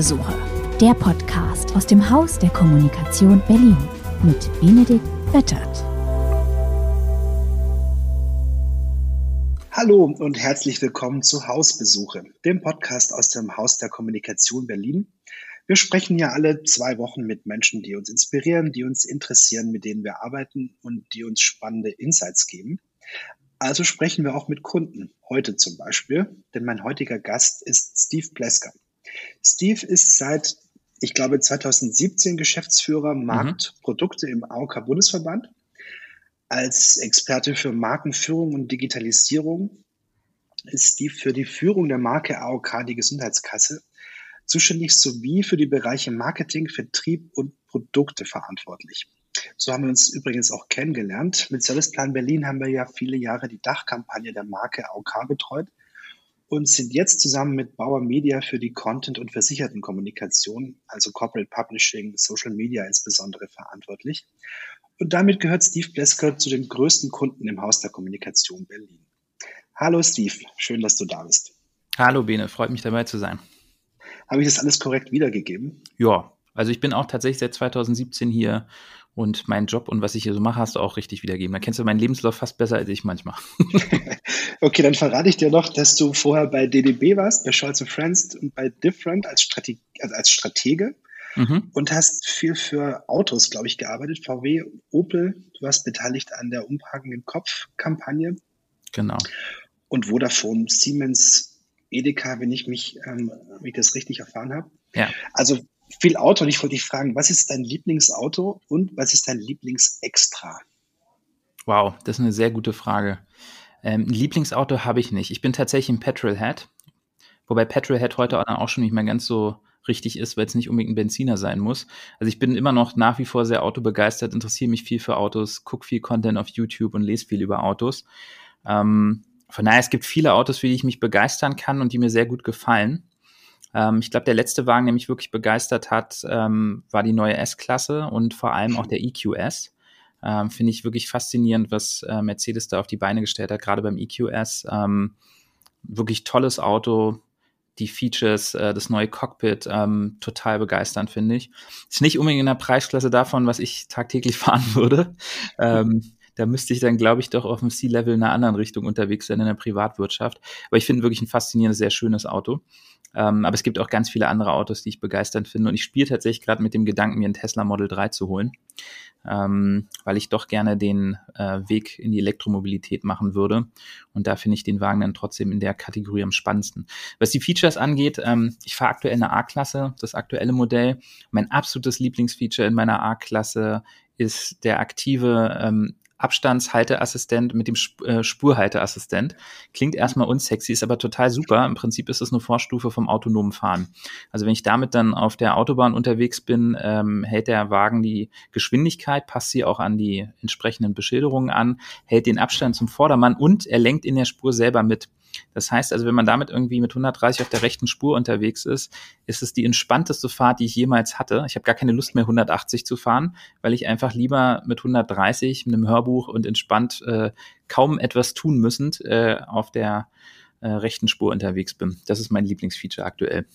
Hausbesuche, der Podcast aus dem Haus der Kommunikation Berlin mit Benedikt Böttert. Hallo und herzlich willkommen zu Hausbesuche, dem Podcast aus dem Haus der Kommunikation Berlin. Wir sprechen ja alle zwei Wochen mit Menschen, die uns inspirieren, die uns interessieren, mit denen wir arbeiten und die uns spannende Insights geben. Also sprechen wir auch mit Kunden, heute zum Beispiel, denn mein heutiger Gast ist Steve Plesker. Steve ist seit, ich glaube, 2017 Geschäftsführer mhm. Marktprodukte mhm. im AOK Bundesverband. Als Experte für Markenführung und Digitalisierung ist Steve für die Führung der Marke AOK die Gesundheitskasse zuständig sowie für die Bereiche Marketing, Vertrieb und Produkte verantwortlich. So haben wir uns übrigens auch kennengelernt. Mit Serviceplan Berlin haben wir ja viele Jahre die Dachkampagne der Marke AOK betreut und sind jetzt zusammen mit Bauer Media für die Content- und Versichertenkommunikation, also Corporate Publishing, Social Media insbesondere verantwortlich. Und damit gehört Steve Blesker zu den größten Kunden im Haus der Kommunikation Berlin. Hallo Steve, schön, dass du da bist. Hallo Bene, freut mich dabei zu sein. Habe ich das alles korrekt wiedergegeben? Ja, also ich bin auch tatsächlich seit 2017 hier und meinen Job und was ich hier so mache, hast du auch richtig wiedergegeben. Da kennst du meinen Lebenslauf fast besser als ich manchmal. okay, dann verrate ich dir noch, dass du vorher bei DDB warst, bei Scholz Friends und bei Different als, Strate also als Stratege mhm. und hast viel für Autos, glaube ich, gearbeitet. VW, Opel, du warst beteiligt an der umparkenden Kopf-Kampagne. Genau. Und Vodafone, Siemens, Edeka, wenn ich mich, ähm, wenn ich das richtig erfahren habe. Ja. Also viel Auto und ich wollte dich fragen, was ist dein Lieblingsauto und was ist dein Lieblingsextra? Wow, das ist eine sehr gute Frage. Ähm, Lieblingsauto habe ich nicht. Ich bin tatsächlich ein Petrolhead, wobei Petrolhead heute auch schon nicht mehr ganz so richtig ist, weil es nicht unbedingt ein Benziner sein muss. Also ich bin immer noch nach wie vor sehr autobegeistert, interessiere mich viel für Autos, gucke viel Content auf YouTube und lese viel über Autos. Ähm, von daher, es gibt viele Autos, für die ich mich begeistern kann und die mir sehr gut gefallen. Ähm, ich glaube, der letzte Wagen, der mich wirklich begeistert hat, ähm, war die neue S-Klasse und vor allem auch der EQS. Ähm, Finde ich wirklich faszinierend, was äh, Mercedes da auf die Beine gestellt hat, gerade beim EQS. Ähm, wirklich tolles Auto, die Features, äh, das neue Cockpit, ähm, total begeisternd, finde ich. Ist nicht unbedingt in der Preisklasse davon, was ich tagtäglich fahren würde. Ähm, da müsste ich dann, glaube ich, doch auf dem C-Level in einer anderen Richtung unterwegs sein, in der Privatwirtschaft. Aber ich finde wirklich ein faszinierendes, sehr schönes Auto. Ähm, aber es gibt auch ganz viele andere Autos, die ich begeisternd finde. Und ich spiele tatsächlich gerade mit dem Gedanken, mir einen Tesla Model 3 zu holen, ähm, weil ich doch gerne den äh, Weg in die Elektromobilität machen würde. Und da finde ich den Wagen dann trotzdem in der Kategorie am spannendsten. Was die Features angeht, ähm, ich fahre aktuell eine A-Klasse, das aktuelle Modell. Mein absolutes Lieblingsfeature in meiner A-Klasse ist der aktive ähm, Abstandshalteassistent mit dem Sp äh, Spurhalteassistent. Klingt erstmal unsexy, ist aber total super. Im Prinzip ist es eine Vorstufe vom autonomen Fahren. Also wenn ich damit dann auf der Autobahn unterwegs bin, ähm, hält der Wagen die Geschwindigkeit, passt sie auch an die entsprechenden Beschilderungen an, hält den Abstand zum Vordermann und er lenkt in der Spur selber mit. Das heißt also, wenn man damit irgendwie mit 130 auf der rechten Spur unterwegs ist, ist es die entspannteste Fahrt, die ich jemals hatte. Ich habe gar keine Lust mehr 180 zu fahren, weil ich einfach lieber mit 130 mit einem Hörbuch und entspannt äh, kaum etwas tun müssend äh, auf der äh, rechten Spur unterwegs bin. Das ist mein Lieblingsfeature aktuell.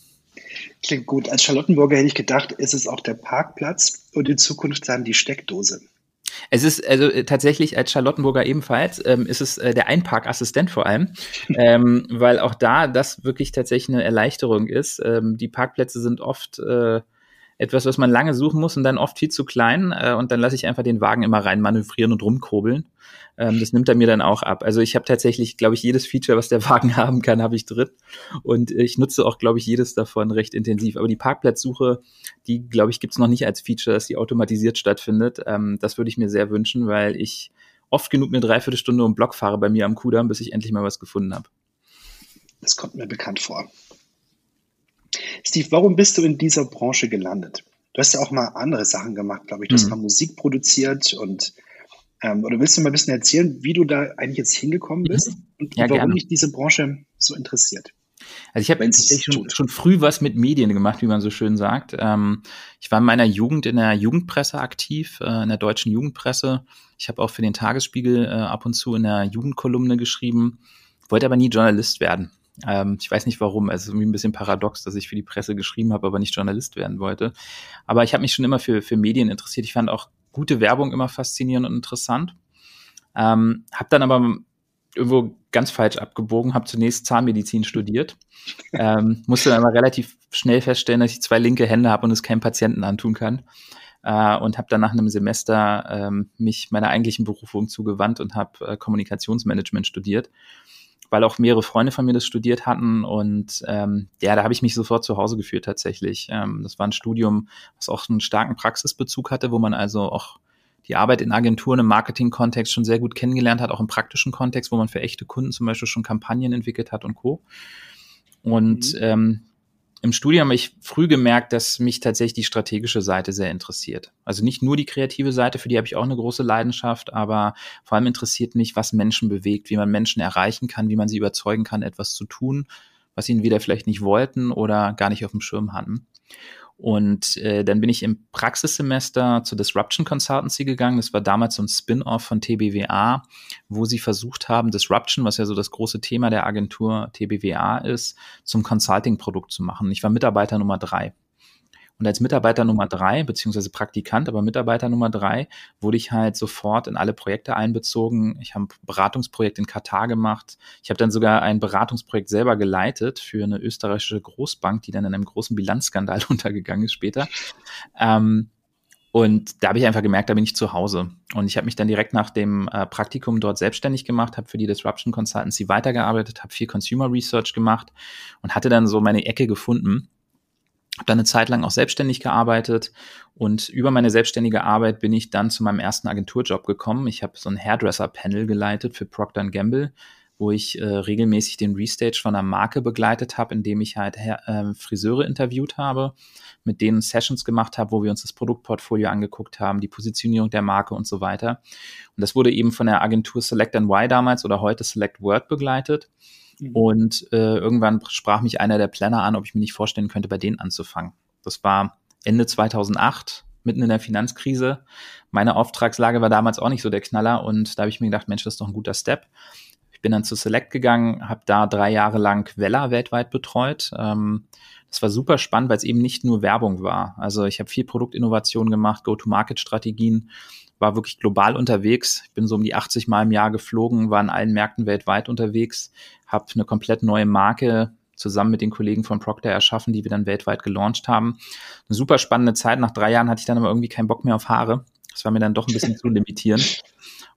Klingt gut. Als Charlottenburger hätte ich gedacht, ist es auch der Parkplatz und in Zukunft dann die Steckdose. Es ist also äh, tatsächlich als Charlottenburger ebenfalls, ähm, ist es äh, der Einparkassistent vor allem, ähm, weil auch da das wirklich tatsächlich eine Erleichterung ist. Ähm, die Parkplätze sind oft äh, etwas, was man lange suchen muss und dann oft viel zu klein. Äh, und dann lasse ich einfach den Wagen immer rein manövrieren und rumkurbeln. Ähm, das nimmt er mir dann auch ab. Also ich habe tatsächlich, glaube ich, jedes Feature, was der Wagen haben kann, habe ich drin. Und ich nutze auch, glaube ich, jedes davon recht intensiv. Aber die Parkplatzsuche, die, glaube ich, gibt's noch nicht als Feature, dass die automatisiert stattfindet. Ähm, das würde ich mir sehr wünschen, weil ich oft genug eine Dreiviertelstunde um Block fahre bei mir am Kudamm, bis ich endlich mal was gefunden habe. Das kommt mir bekannt vor. Steve, warum bist du in dieser Branche gelandet? Du hast ja auch mal andere Sachen gemacht, glaube ich. Du hast mhm. mal Musik produziert und ähm, oder willst du mal ein bisschen erzählen, wie du da eigentlich jetzt hingekommen mhm. bist und ja, warum dich diese Branche so interessiert? Also ich habe schon, schon früh was mit Medien gemacht, wie man so schön sagt. Ähm, ich war in meiner Jugend in der Jugendpresse aktiv, äh, in der deutschen Jugendpresse. Ich habe auch für den Tagesspiegel äh, ab und zu in der Jugendkolumne geschrieben, wollte aber nie Journalist werden. Ähm, ich weiß nicht warum, es ist irgendwie ein bisschen paradox, dass ich für die Presse geschrieben habe, aber nicht Journalist werden wollte. Aber ich habe mich schon immer für, für Medien interessiert. Ich fand auch gute Werbung immer faszinierend und interessant. Ähm, habe dann aber irgendwo ganz falsch abgebogen, habe zunächst Zahnmedizin studiert, ähm, musste dann aber relativ schnell feststellen, dass ich zwei linke Hände habe und es keinem Patienten antun kann. Äh, und habe dann nach einem Semester ähm, mich meiner eigentlichen Berufung zugewandt und habe äh, Kommunikationsmanagement studiert, weil auch mehrere Freunde von mir das studiert hatten. Und ähm, ja, da habe ich mich sofort zu Hause gefühlt tatsächlich. Ähm, das war ein Studium, was auch einen starken Praxisbezug hatte, wo man also auch die Arbeit in Agenturen im Marketing-Kontext schon sehr gut kennengelernt hat, auch im praktischen Kontext, wo man für echte Kunden zum Beispiel schon Kampagnen entwickelt hat und Co. Und mhm. ähm, im Studium habe ich früh gemerkt, dass mich tatsächlich die strategische Seite sehr interessiert. Also nicht nur die kreative Seite, für die habe ich auch eine große Leidenschaft, aber vor allem interessiert mich, was Menschen bewegt, wie man Menschen erreichen kann, wie man sie überzeugen kann, etwas zu tun, was ihnen wieder vielleicht nicht wollten oder gar nicht auf dem Schirm hatten. Und äh, dann bin ich im Praxissemester zur Disruption Consultancy gegangen. Das war damals so ein Spin-off von TBWA, wo sie versucht haben, Disruption, was ja so das große Thema der Agentur TBWA ist, zum Consulting-Produkt zu machen. Ich war Mitarbeiter Nummer drei. Und als Mitarbeiter Nummer drei, beziehungsweise Praktikant, aber Mitarbeiter Nummer drei, wurde ich halt sofort in alle Projekte einbezogen. Ich habe ein Beratungsprojekt in Katar gemacht. Ich habe dann sogar ein Beratungsprojekt selber geleitet für eine österreichische Großbank, die dann in einem großen Bilanzskandal untergegangen ist später. Ähm, und da habe ich einfach gemerkt, da bin ich zu Hause. Und ich habe mich dann direkt nach dem äh, Praktikum dort selbstständig gemacht, habe für die Disruption Consultancy weitergearbeitet, habe viel Consumer Research gemacht und hatte dann so meine Ecke gefunden habe dann eine Zeit lang auch selbstständig gearbeitet und über meine selbstständige Arbeit bin ich dann zu meinem ersten Agenturjob gekommen. Ich habe so ein Hairdresser-Panel geleitet für Procter Gamble, wo ich äh, regelmäßig den Restage von einer Marke begleitet habe, indem ich halt äh, Friseure interviewt habe, mit denen Sessions gemacht habe, wo wir uns das Produktportfolio angeguckt haben, die Positionierung der Marke und so weiter. Und das wurde eben von der Agentur Select Y damals oder heute Select Word begleitet. Mhm. Und äh, irgendwann sprach mich einer der Planner an, ob ich mir nicht vorstellen könnte, bei denen anzufangen. Das war Ende 2008, mitten in der Finanzkrise. Meine Auftragslage war damals auch nicht so der Knaller und da habe ich mir gedacht, Mensch, das ist doch ein guter Step. Ich bin dann zu Select gegangen, habe da drei Jahre lang Vella weltweit betreut. Ähm, das war super spannend, weil es eben nicht nur Werbung war. Also ich habe viel Produktinnovation gemacht, Go-to-Market-Strategien war wirklich global unterwegs. Ich bin so um die 80 Mal im Jahr geflogen, war in allen Märkten weltweit unterwegs, habe eine komplett neue Marke zusammen mit den Kollegen von Procter erschaffen, die wir dann weltweit gelauncht haben. Eine super spannende Zeit. Nach drei Jahren hatte ich dann aber irgendwie keinen Bock mehr auf Haare. Das war mir dann doch ein bisschen zu limitierend.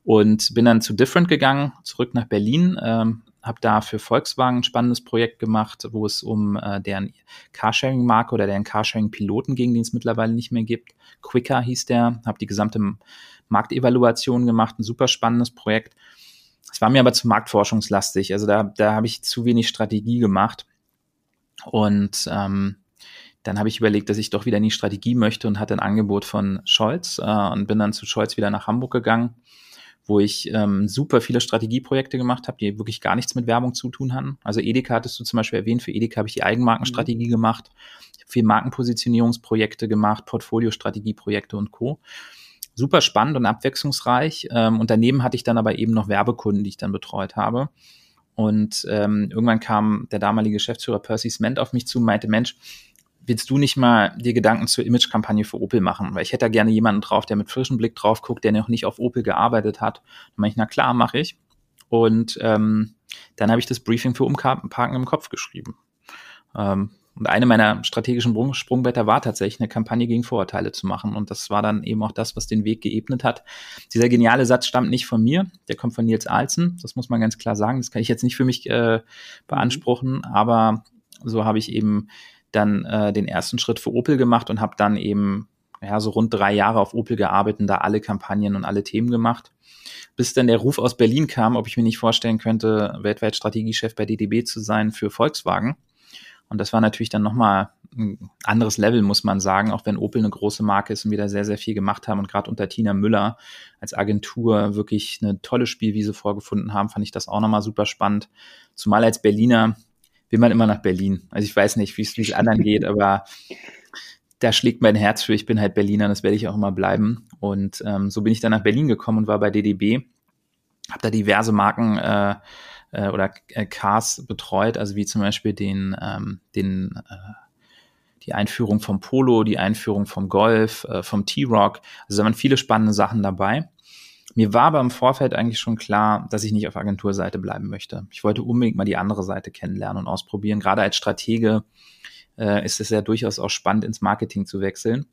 Und bin dann zu Different gegangen, zurück nach Berlin, ähm, habe da für Volkswagen ein spannendes Projekt gemacht, wo es um äh, deren Carsharing-Marke oder deren Carsharing-Piloten ging, den es mittlerweile nicht mehr gibt. Quicker hieß der, habe die gesamte Marktevaluation gemacht, ein super spannendes Projekt. Es war mir aber zu marktforschungslastig, also da, da habe ich zu wenig Strategie gemacht. Und ähm, dann habe ich überlegt, dass ich doch wieder in die Strategie möchte und hatte ein Angebot von Scholz äh, und bin dann zu Scholz wieder nach Hamburg gegangen wo ich ähm, super viele Strategieprojekte gemacht habe, die wirklich gar nichts mit Werbung zu tun hatten. Also Edeka hattest du zum Beispiel erwähnt, für Edeka habe ich die Eigenmarkenstrategie mhm. gemacht. Ich habe viel Markenpositionierungsprojekte gemacht, Portfoliostrategieprojekte und Co. Super spannend und abwechslungsreich. Ähm, und daneben hatte ich dann aber eben noch Werbekunden, die ich dann betreut habe. Und ähm, irgendwann kam der damalige Geschäftsführer Percy Sment auf mich zu und meinte, Mensch, willst du nicht mal dir Gedanken zur Imagekampagne für Opel machen? Weil ich hätte da gerne jemanden drauf, der mit frischem Blick drauf guckt, der noch nicht auf Opel gearbeitet hat. Dann meine ich, na klar, mache ich. Und ähm, dann habe ich das Briefing für Umparken im Kopf geschrieben. Ähm, und eine meiner strategischen Sprungbetter war tatsächlich, eine Kampagne gegen Vorurteile zu machen. Und das war dann eben auch das, was den Weg geebnet hat. Dieser geniale Satz stammt nicht von mir, der kommt von Nils Alzen. Das muss man ganz klar sagen. Das kann ich jetzt nicht für mich äh, beanspruchen, aber so habe ich eben dann äh, den ersten Schritt für Opel gemacht und habe dann eben ja, so rund drei Jahre auf Opel gearbeitet und da alle Kampagnen und alle Themen gemacht. Bis dann der Ruf aus Berlin kam, ob ich mir nicht vorstellen könnte, weltweit Strategiechef bei DDB zu sein für Volkswagen. Und das war natürlich dann nochmal ein anderes Level, muss man sagen, auch wenn Opel eine große Marke ist und wir da sehr, sehr viel gemacht haben und gerade unter Tina Müller als Agentur wirklich eine tolle Spielwiese vorgefunden haben, fand ich das auch nochmal super spannend. Zumal als Berliner will man immer nach Berlin. Also ich weiß nicht, wie es anderen geht, aber da schlägt mein Herz für. Ich bin halt Berliner, das werde ich auch immer bleiben. Und ähm, so bin ich dann nach Berlin gekommen und war bei DDB. Habe da diverse Marken äh, äh, oder äh, Cars betreut, also wie zum Beispiel den, ähm, den äh, die Einführung vom Polo, die Einführung vom Golf, äh, vom T-Rock. Also da waren viele spannende Sachen dabei. Mir war aber im Vorfeld eigentlich schon klar, dass ich nicht auf Agenturseite bleiben möchte. Ich wollte unbedingt mal die andere Seite kennenlernen und ausprobieren. Gerade als Stratege äh, ist es ja durchaus auch spannend, ins Marketing zu wechseln.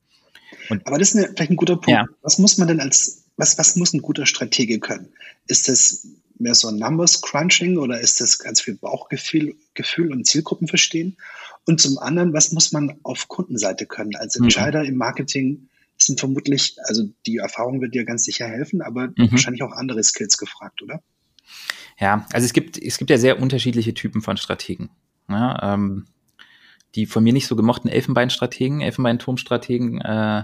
Und, aber das ist eine, vielleicht ein guter Punkt. Ja. Was muss man denn als, was, was muss ein guter Stratege können? Ist das mehr so ein Numbers Crunching oder ist das ganz viel Bauchgefühl Gefühl und Zielgruppen verstehen? Und zum anderen, was muss man auf Kundenseite können? Als mhm. Entscheider mhm. im Marketing sind vermutlich, also die Erfahrung wird dir ganz sicher helfen, aber mhm. wahrscheinlich auch andere Skills gefragt, oder? Ja, also es gibt, es gibt ja sehr unterschiedliche Typen von Strategen. Ja, ähm, die von mir nicht so gemochten Elfenbeinstrategen, Elfenbeinturmstrategen, äh,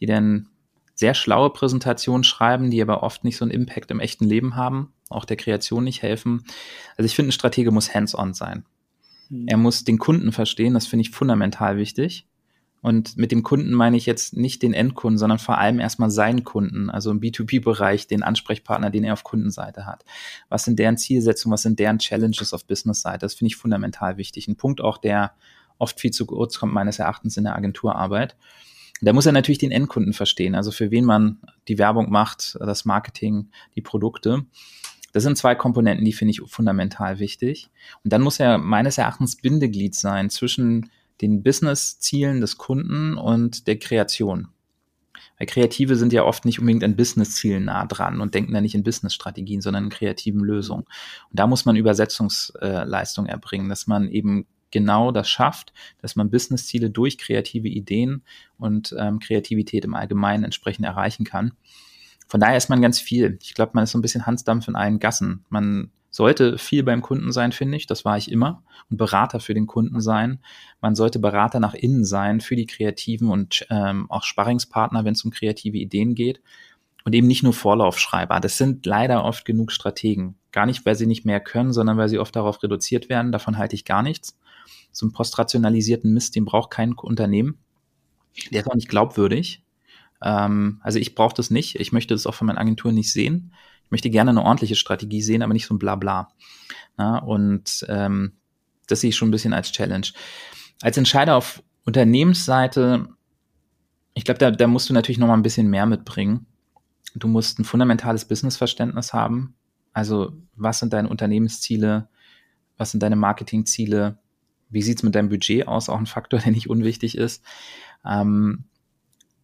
die dann sehr schlaue Präsentationen schreiben, die aber oft nicht so einen Impact im echten Leben haben, auch der Kreation nicht helfen. Also ich finde, ein Stratege muss hands-on sein. Mhm. Er muss den Kunden verstehen, das finde ich fundamental wichtig. Und mit dem Kunden meine ich jetzt nicht den Endkunden, sondern vor allem erstmal seinen Kunden, also im B2B-Bereich, den Ansprechpartner, den er auf Kundenseite hat. Was sind deren Zielsetzungen, was sind deren Challenges auf Business-Seite? Das finde ich fundamental wichtig. Ein Punkt auch, der oft viel zu kurz kommt, meines Erachtens in der Agenturarbeit. Da muss er natürlich den Endkunden verstehen, also für wen man die Werbung macht, das Marketing, die Produkte. Das sind zwei Komponenten, die finde ich fundamental wichtig. Und dann muss er meines Erachtens Bindeglied sein zwischen den Business-Zielen des Kunden und der Kreation. Weil Kreative sind ja oft nicht unbedingt an Business-Zielen nah dran und denken da nicht in Business-Strategien, sondern in kreativen Lösungen. Und da muss man Übersetzungsleistung erbringen, dass man eben genau das schafft, dass man Business-Ziele durch kreative Ideen und ähm, Kreativität im Allgemeinen entsprechend erreichen kann. Von daher ist man ganz viel. Ich glaube, man ist so ein bisschen Hansdampf in allen Gassen. Man sollte viel beim Kunden sein, finde ich. Das war ich immer. Und Berater für den Kunden sein. Man sollte Berater nach innen sein für die Kreativen und ähm, auch Sparringspartner, wenn es um kreative Ideen geht. Und eben nicht nur Vorlaufschreiber. Das sind leider oft genug Strategen. Gar nicht, weil sie nicht mehr können, sondern weil sie oft darauf reduziert werden. Davon halte ich gar nichts. So einen postrationalisierten Mist, den braucht kein Unternehmen. Der ist auch nicht glaubwürdig. Ähm, also ich brauche das nicht. Ich möchte das auch von meinen Agenturen nicht sehen. Ich möchte gerne eine ordentliche Strategie sehen, aber nicht so ein Blabla. Ja, und ähm, das sehe ich schon ein bisschen als Challenge. Als Entscheider auf Unternehmensseite, ich glaube, da, da musst du natürlich noch mal ein bisschen mehr mitbringen. Du musst ein fundamentales Businessverständnis haben. Also was sind deine Unternehmensziele? Was sind deine Marketingziele? Wie sieht's mit deinem Budget aus? Auch ein Faktor, der nicht unwichtig ist. Ähm,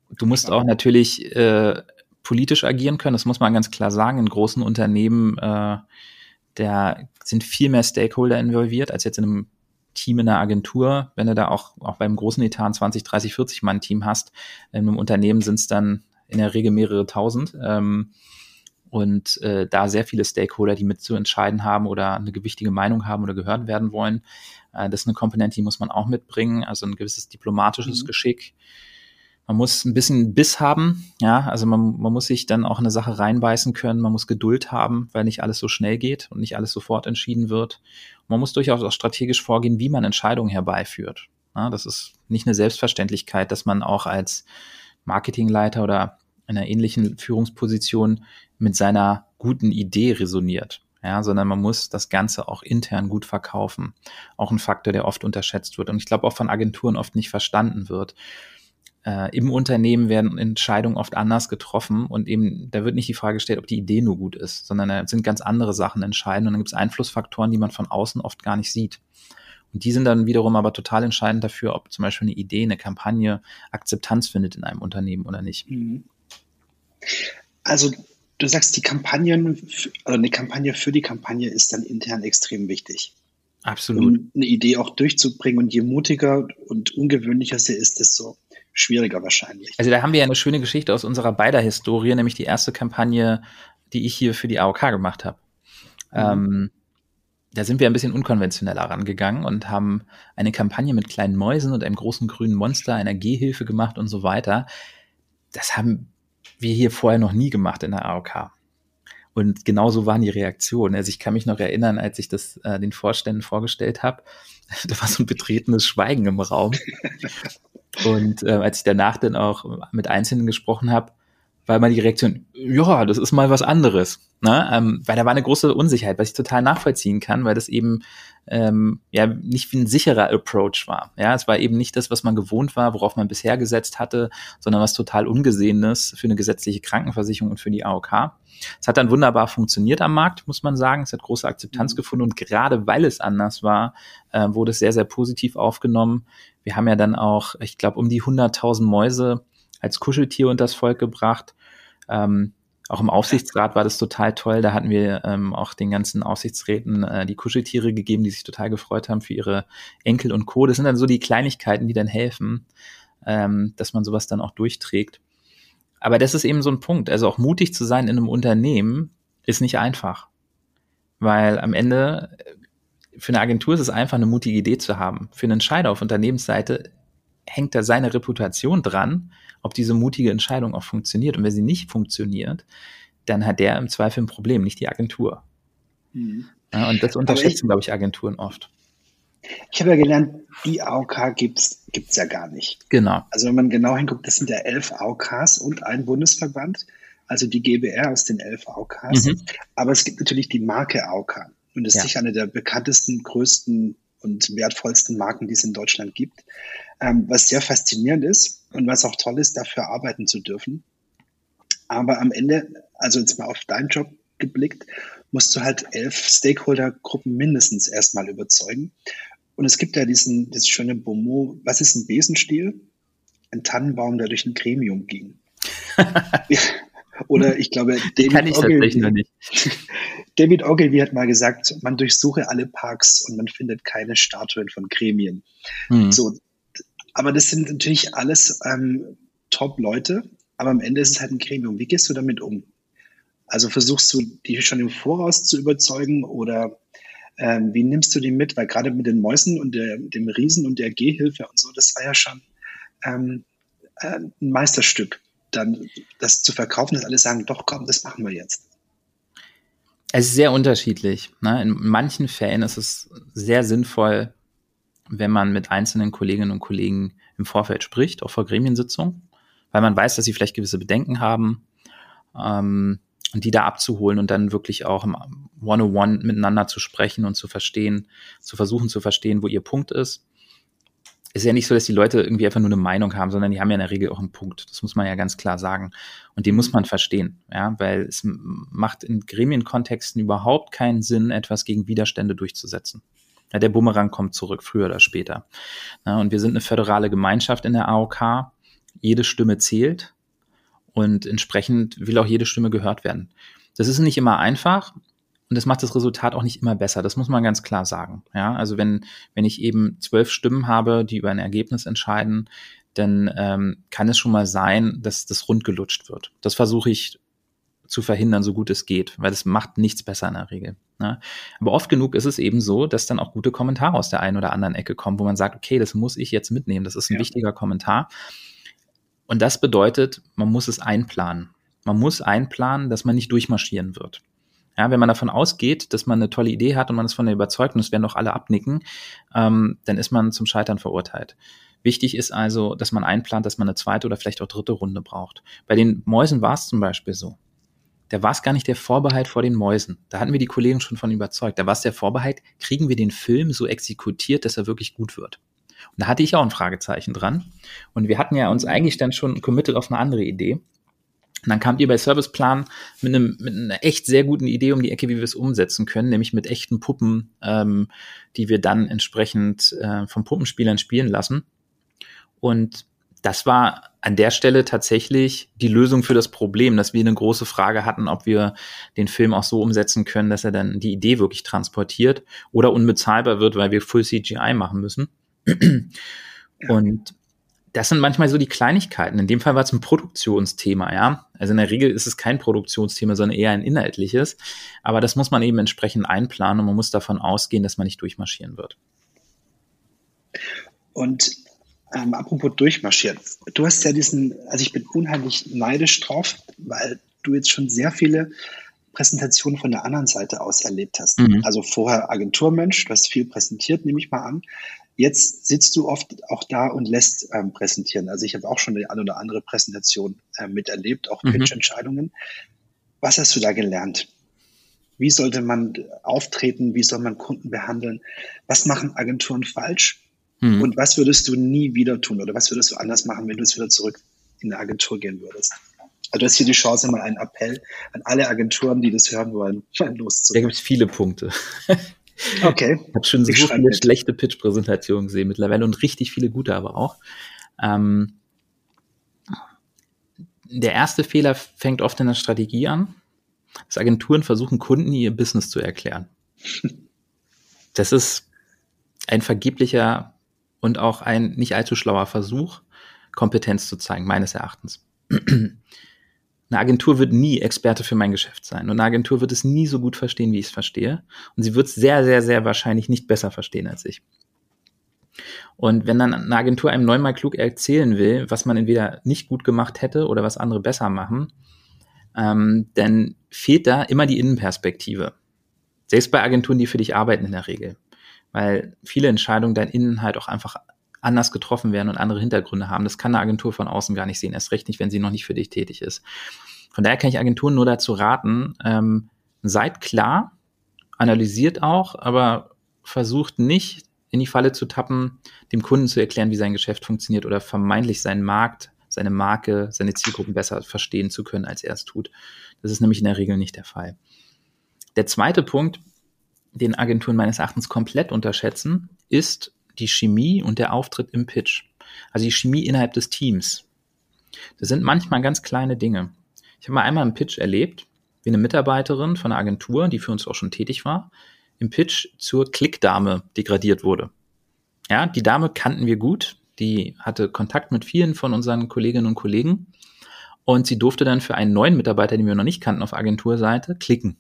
du musst auch natürlich äh, politisch agieren können, das muss man ganz klar sagen. In großen Unternehmen, äh, da sind viel mehr Stakeholder involviert als jetzt in einem Team in einer Agentur. Wenn du da auch, auch beim großen Etat ein 20, 30, 40 Mann Team hast, in einem Unternehmen sind es dann in der Regel mehrere tausend. Ähm, und äh, da sehr viele Stakeholder, die mitzuentscheiden haben oder eine gewichtige Meinung haben oder gehört werden wollen. Äh, das ist eine Komponente, die muss man auch mitbringen, also ein gewisses diplomatisches mhm. Geschick. Man muss ein bisschen Biss haben, ja, also man, man muss sich dann auch in eine Sache reinbeißen können, man muss Geduld haben, weil nicht alles so schnell geht und nicht alles sofort entschieden wird. man muss durchaus auch strategisch vorgehen, wie man Entscheidungen herbeiführt. Ja, das ist nicht eine Selbstverständlichkeit, dass man auch als Marketingleiter oder in einer ähnlichen Führungsposition mit seiner guten Idee resoniert. Ja, sondern man muss das Ganze auch intern gut verkaufen. Auch ein Faktor, der oft unterschätzt wird und ich glaube auch von Agenturen oft nicht verstanden wird. Äh, Im Unternehmen werden Entscheidungen oft anders getroffen und eben da wird nicht die Frage gestellt, ob die Idee nur gut ist, sondern da sind ganz andere Sachen entscheidend und dann gibt es Einflussfaktoren, die man von außen oft gar nicht sieht. Und die sind dann wiederum aber total entscheidend dafür, ob zum Beispiel eine Idee, eine Kampagne Akzeptanz findet in einem Unternehmen oder nicht. Mhm. Also du sagst, die Kampagnen, also eine Kampagne für die Kampagne ist dann intern extrem wichtig. Absolut. Um eine Idee auch durchzubringen. Und je mutiger und ungewöhnlicher sie ist, desto schwieriger wahrscheinlich. Also da haben wir ja eine schöne Geschichte aus unserer beider Historie, nämlich die erste Kampagne, die ich hier für die AOK gemacht habe. Mhm. Ähm, da sind wir ein bisschen unkonventioneller rangegangen und haben eine Kampagne mit kleinen Mäusen und einem großen grünen Monster, einer Gehhilfe gemacht und so weiter. Das haben wir hier vorher noch nie gemacht in der AOK. Und genauso waren die Reaktionen. Also ich kann mich noch erinnern, als ich das äh, den Vorständen vorgestellt habe, da war so ein betretenes Schweigen im Raum. Und äh, als ich danach dann auch mit Einzelnen gesprochen habe, war mal die Reaktion, ja, das ist mal was anderes. Ne? Ähm, weil da war eine große Unsicherheit, was ich total nachvollziehen kann, weil das eben ähm, ja nicht wie ein sicherer Approach war. Ja, es war eben nicht das, was man gewohnt war, worauf man bisher gesetzt hatte, sondern was total Ungesehenes für eine gesetzliche Krankenversicherung und für die AOK. Es hat dann wunderbar funktioniert am Markt, muss man sagen. Es hat große Akzeptanz mhm. gefunden und gerade weil es anders war, äh, wurde es sehr, sehr positiv aufgenommen. Wir haben ja dann auch, ich glaube, um die 100.000 Mäuse als Kuscheltier unter das Volk gebracht. Ähm, auch im Aufsichtsrat war das total toll. Da hatten wir ähm, auch den ganzen Aufsichtsräten äh, die Kuscheltiere gegeben, die sich total gefreut haben für ihre Enkel und Co. Das sind dann so die Kleinigkeiten, die dann helfen, ähm, dass man sowas dann auch durchträgt. Aber das ist eben so ein Punkt. Also auch mutig zu sein in einem Unternehmen ist nicht einfach. Weil am Ende äh, für eine Agentur ist es einfach, eine mutige Idee zu haben. Für einen Entscheider auf Unternehmensseite hängt da seine Reputation dran, ob diese mutige Entscheidung auch funktioniert. Und wenn sie nicht funktioniert, dann hat der im Zweifel ein Problem, nicht die Agentur. Mhm. Ja, und das unterschätzen, glaube ich, Agenturen oft. Ich habe ja gelernt, die AOK gibt es ja gar nicht. Genau. Also wenn man genau hinguckt, das sind ja elf AOKs und ein Bundesverband, also die GBR aus den elf AOKs. Mhm. Aber es gibt natürlich die Marke AOK. Und das ist ja. sicher eine der bekanntesten, größten und wertvollsten Marken, die es in Deutschland gibt. Ähm, was sehr faszinierend ist und was auch toll ist, dafür arbeiten zu dürfen. Aber am Ende, also jetzt mal auf deinen Job geblickt, musst du halt elf Stakeholder-Gruppen mindestens erstmal überzeugen. Und es gibt ja diesen, das schöne Bomo, was ist ein Besenstiel? Ein Tannenbaum, der durch ein Gremium ging. Oder ich glaube, David Kann ich Ogilvy, noch nicht. David Ogilvy hat mal gesagt, man durchsuche alle Parks und man findet keine Statuen von Gremien. Mhm. So, aber das sind natürlich alles ähm, Top-Leute, aber am Ende ist es halt ein Gremium. Wie gehst du damit um? Also versuchst du, die schon im Voraus zu überzeugen oder ähm, wie nimmst du die mit? Weil gerade mit den Mäusen und der, dem Riesen und der Gehhilfe und so, das war ja schon ähm, äh, ein Meisterstück. Dann das zu verkaufen, dass alle sagen, doch komm, das machen wir jetzt. Es ist sehr unterschiedlich. Ne? In manchen Fällen ist es sehr sinnvoll, wenn man mit einzelnen Kolleginnen und Kollegen im Vorfeld spricht, auch vor Gremiensitzungen, weil man weiß, dass sie vielleicht gewisse Bedenken haben. Ähm, und die da abzuholen und dann wirklich auch im One-on-One miteinander zu sprechen und zu verstehen, zu versuchen zu verstehen, wo ihr Punkt ist. Ist ja nicht so, dass die Leute irgendwie einfach nur eine Meinung haben, sondern die haben ja in der Regel auch einen Punkt. Das muss man ja ganz klar sagen. Und den muss man verstehen, ja, weil es macht in Gremienkontexten überhaupt keinen Sinn, etwas gegen Widerstände durchzusetzen. Ja, der Bumerang kommt zurück, früher oder später. Ja, und wir sind eine föderale Gemeinschaft in der AOK. Jede Stimme zählt. Und entsprechend will auch jede Stimme gehört werden. Das ist nicht immer einfach und das macht das Resultat auch nicht immer besser. Das muss man ganz klar sagen. Ja, also wenn, wenn ich eben zwölf Stimmen habe, die über ein Ergebnis entscheiden, dann ähm, kann es schon mal sein, dass das rund gelutscht wird. Das versuche ich zu verhindern, so gut es geht, weil es macht nichts besser in der Regel. Ne? Aber oft genug ist es eben so, dass dann auch gute Kommentare aus der einen oder anderen Ecke kommen, wo man sagt, okay, das muss ich jetzt mitnehmen, das ist ein ja. wichtiger Kommentar. Und das bedeutet, man muss es einplanen. Man muss einplanen, dass man nicht durchmarschieren wird. Ja, wenn man davon ausgeht, dass man eine tolle Idee hat und man ist von der überzeugt und es werden doch alle abnicken, ähm, dann ist man zum Scheitern verurteilt. Wichtig ist also, dass man einplant, dass man eine zweite oder vielleicht auch dritte Runde braucht. Bei den Mäusen war es zum Beispiel so. Da war es gar nicht der Vorbehalt vor den Mäusen. Da hatten wir die Kollegen schon von überzeugt. Da war es der Vorbehalt, kriegen wir den Film so exekutiert, dass er wirklich gut wird. Und da hatte ich auch ein Fragezeichen dran. Und wir hatten ja uns eigentlich dann schon committed auf eine andere Idee. Und dann kamt ihr bei Serviceplan mit, einem, mit einer echt sehr guten Idee um die Ecke, wie wir es umsetzen können, nämlich mit echten Puppen, ähm, die wir dann entsprechend äh, von Puppenspielern spielen lassen. Und das war an der Stelle tatsächlich die Lösung für das Problem, dass wir eine große Frage hatten, ob wir den Film auch so umsetzen können, dass er dann die Idee wirklich transportiert oder unbezahlbar wird, weil wir Full CGI machen müssen. Und das sind manchmal so die Kleinigkeiten. In dem Fall war es ein Produktionsthema, ja. Also in der Regel ist es kein Produktionsthema, sondern eher ein inhaltliches. Aber das muss man eben entsprechend einplanen und man muss davon ausgehen, dass man nicht durchmarschieren wird. Und ähm, apropos durchmarschieren. Du hast ja diesen, also ich bin unheimlich neidisch drauf, weil du jetzt schon sehr viele Präsentation von der anderen Seite aus erlebt hast. Mhm. Also vorher Agenturmensch, du hast viel präsentiert, nehme ich mal an. Jetzt sitzt du oft auch da und lässt ähm, präsentieren. Also ich habe auch schon die eine oder andere Präsentation äh, miterlebt, auch mhm. Pitch-Entscheidungen. Was hast du da gelernt? Wie sollte man auftreten? Wie soll man Kunden behandeln? Was machen Agenturen falsch? Mhm. Und was würdest du nie wieder tun? Oder was würdest du anders machen, wenn du es wieder zurück in eine Agentur gehen würdest? Also das ist hier die Chance, mal einen Appell an alle Agenturen, die das hören wollen, loszugehen. Da gibt es viele Punkte. Okay. Ich habe schon so viele mit. schlechte Pitch-Präsentationen gesehen mittlerweile und richtig viele gute aber auch. Ähm, der erste Fehler fängt oft in der Strategie an, dass Agenturen versuchen, Kunden ihr Business zu erklären. Das ist ein vergeblicher und auch ein nicht allzu schlauer Versuch, Kompetenz zu zeigen, meines Erachtens. Eine Agentur wird nie Experte für mein Geschäft sein. Und eine Agentur wird es nie so gut verstehen, wie ich es verstehe. Und sie wird es sehr, sehr, sehr wahrscheinlich nicht besser verstehen als ich. Und wenn dann eine Agentur einem neunmal klug erzählen will, was man entweder nicht gut gemacht hätte oder was andere besser machen, ähm, dann fehlt da immer die Innenperspektive. Selbst bei Agenturen, die für dich arbeiten in der Regel. Weil viele Entscheidungen dein Innen halt auch einfach anders getroffen werden und andere Hintergründe haben. Das kann eine Agentur von außen gar nicht sehen, erst recht nicht, wenn sie noch nicht für dich tätig ist. Von daher kann ich Agenturen nur dazu raten, ähm, seid klar, analysiert auch, aber versucht nicht in die Falle zu tappen, dem Kunden zu erklären, wie sein Geschäft funktioniert oder vermeintlich seinen Markt, seine Marke, seine Zielgruppen besser verstehen zu können, als er es tut. Das ist nämlich in der Regel nicht der Fall. Der zweite Punkt, den Agenturen meines Erachtens komplett unterschätzen, ist die Chemie und der Auftritt im Pitch. Also die Chemie innerhalb des Teams. Das sind manchmal ganz kleine Dinge. Ich habe mal einmal einen Pitch erlebt, wie eine Mitarbeiterin von einer Agentur, die für uns auch schon tätig war, im Pitch zur Klickdame degradiert wurde. Ja, die Dame kannten wir gut. Die hatte Kontakt mit vielen von unseren Kolleginnen und Kollegen. Und sie durfte dann für einen neuen Mitarbeiter, den wir noch nicht kannten auf Agenturseite, klicken.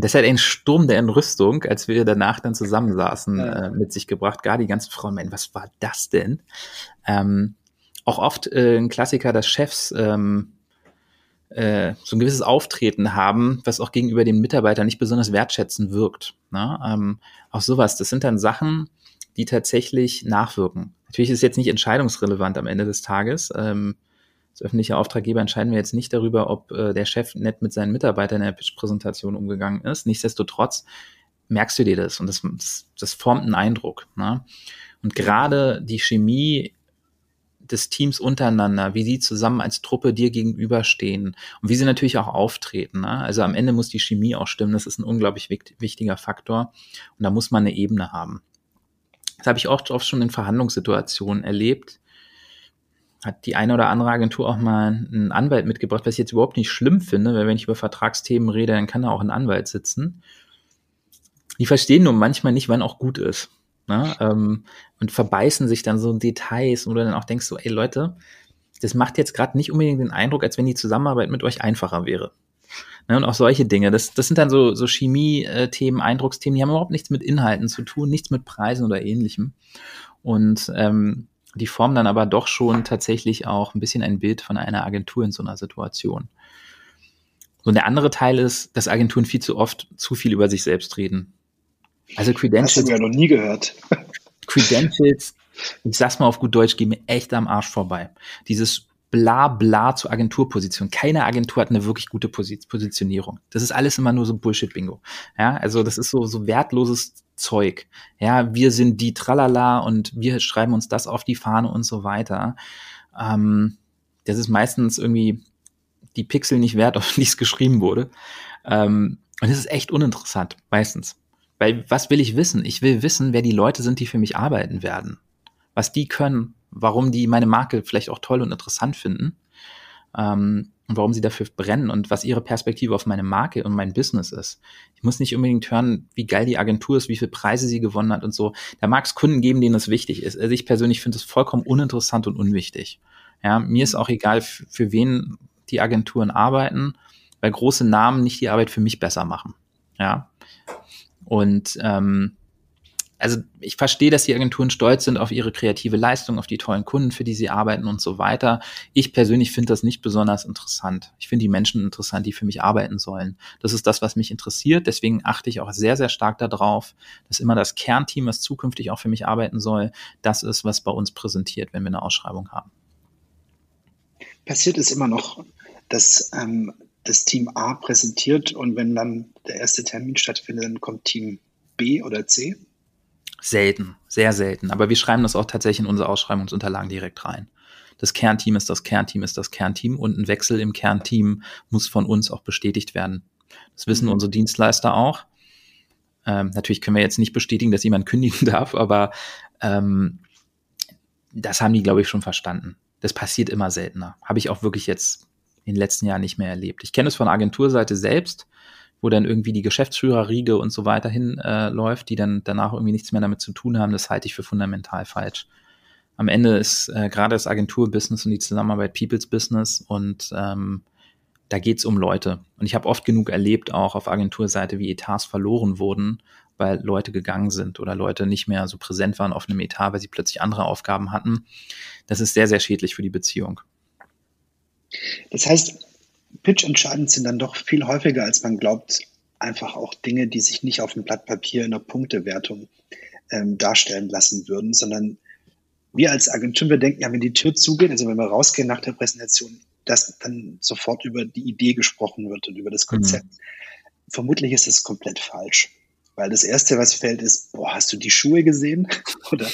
Das hat einen Sturm der Entrüstung, als wir danach dann zusammensaßen, ja. äh, mit sich gebracht. Gar die ganzen Frauen meinen, was war das denn? Ähm, auch oft äh, ein Klassiker, dass Chefs ähm, äh, so ein gewisses Auftreten haben, was auch gegenüber den Mitarbeitern nicht besonders wertschätzend wirkt. Ne? Ähm, auch sowas. Das sind dann Sachen, die tatsächlich nachwirken. Natürlich ist es jetzt nicht entscheidungsrelevant am Ende des Tages. Ähm, als öffentlicher Auftraggeber entscheiden wir jetzt nicht darüber, ob äh, der Chef nett mit seinen Mitarbeitern in der Pitch-Präsentation umgegangen ist. Nichtsdestotrotz merkst du dir das und das, das, das formt einen Eindruck. Ne? Und gerade die Chemie des Teams untereinander, wie sie zusammen als Truppe dir gegenüberstehen und wie sie natürlich auch auftreten. Ne? Also am Ende muss die Chemie auch stimmen. Das ist ein unglaublich wichtiger Faktor und da muss man eine Ebene haben. Das habe ich oft, oft schon in Verhandlungssituationen erlebt, hat die eine oder andere Agentur auch mal einen Anwalt mitgebracht, was ich jetzt überhaupt nicht schlimm finde, weil wenn ich über Vertragsthemen rede, dann kann da auch ein Anwalt sitzen. Die verstehen nur manchmal nicht, wann auch gut ist. Ne? Ähm, und verbeißen sich dann so Details, wo du dann auch denkst so, ey Leute, das macht jetzt gerade nicht unbedingt den Eindruck, als wenn die Zusammenarbeit mit euch einfacher wäre. Ne? Und auch solche Dinge. Das, das sind dann so, so Chemie-Themen, Eindrucksthemen, die haben überhaupt nichts mit Inhalten zu tun, nichts mit Preisen oder ähnlichem. Und ähm, die formen dann aber doch schon tatsächlich auch ein bisschen ein Bild von einer Agentur in so einer Situation. Und der andere Teil ist, dass Agenturen viel zu oft zu viel über sich selbst reden. Also Credentials. Hast du ja noch nie gehört. Credentials, ich sag's mal auf gut Deutsch, gehen mir echt am Arsch vorbei. Dieses bla bla zur Agenturposition. Keine Agentur hat eine wirklich gute Positionierung. Das ist alles immer nur so Bullshit-Bingo. Ja, also das ist so, so wertloses Zeug. Ja, wir sind die Tralala und wir schreiben uns das auf die Fahne und so weiter. Ähm, das ist meistens irgendwie die Pixel nicht wert, auf die es geschrieben wurde. Ähm, und es ist echt uninteressant, meistens. Weil was will ich wissen? Ich will wissen, wer die Leute sind, die für mich arbeiten werden. Was die können, warum die meine Marke vielleicht auch toll und interessant finden. Ähm, und warum sie dafür brennen und was ihre Perspektive auf meine Marke und mein Business ist. Ich muss nicht unbedingt hören, wie geil die Agentur ist, wie viele Preise sie gewonnen hat und so. Da mag es Kunden geben, denen das wichtig ist. Also ich persönlich finde es vollkommen uninteressant und unwichtig. Ja, mir ist auch egal, für wen die Agenturen arbeiten, weil große Namen nicht die Arbeit für mich besser machen. Ja. Und ähm, also ich verstehe, dass die Agenturen stolz sind auf ihre kreative Leistung, auf die tollen Kunden, für die sie arbeiten und so weiter. Ich persönlich finde das nicht besonders interessant. Ich finde die Menschen interessant, die für mich arbeiten sollen. Das ist das, was mich interessiert. Deswegen achte ich auch sehr, sehr stark darauf, dass immer das Kernteam, was zukünftig auch für mich arbeiten soll, das ist, was bei uns präsentiert, wenn wir eine Ausschreibung haben. Passiert es immer noch, dass ähm, das Team A präsentiert und wenn dann der erste Termin stattfindet, dann kommt Team B oder C? Selten, sehr selten. Aber wir schreiben das auch tatsächlich in unsere Ausschreibungsunterlagen direkt rein. Das Kernteam ist das Kernteam ist das Kernteam und ein Wechsel im Kernteam muss von uns auch bestätigt werden. Das wissen mhm. unsere Dienstleister auch. Ähm, natürlich können wir jetzt nicht bestätigen, dass jemand kündigen darf, aber ähm, das haben die, glaube ich, schon verstanden. Das passiert immer seltener. Habe ich auch wirklich jetzt in den letzten Jahren nicht mehr erlebt. Ich kenne es von Agenturseite selbst wo dann irgendwie die Geschäftsführerriege und so weiter hinläuft, äh, die dann danach irgendwie nichts mehr damit zu tun haben, das halte ich für fundamental falsch. Am Ende ist äh, gerade das Agenturbusiness und die Zusammenarbeit People's Business und ähm, da geht's um Leute. Und ich habe oft genug erlebt, auch auf Agenturseite, wie Etats verloren wurden, weil Leute gegangen sind oder Leute nicht mehr so präsent waren auf einem Etat, weil sie plötzlich andere Aufgaben hatten. Das ist sehr, sehr schädlich für die Beziehung. Das heißt, Pitch entscheidend sind dann doch viel häufiger, als man glaubt, einfach auch Dinge, die sich nicht auf dem Blatt Papier in der Punktewertung ähm, darstellen lassen würden, sondern wir als Agentur, wir denken ja, wenn die Tür zugeht, also wenn wir rausgehen nach der Präsentation, dass dann sofort über die Idee gesprochen wird und über das Konzept. Mhm. Vermutlich ist es komplett falsch. Weil das Erste, was fällt, ist, boah, hast du die Schuhe gesehen? oder,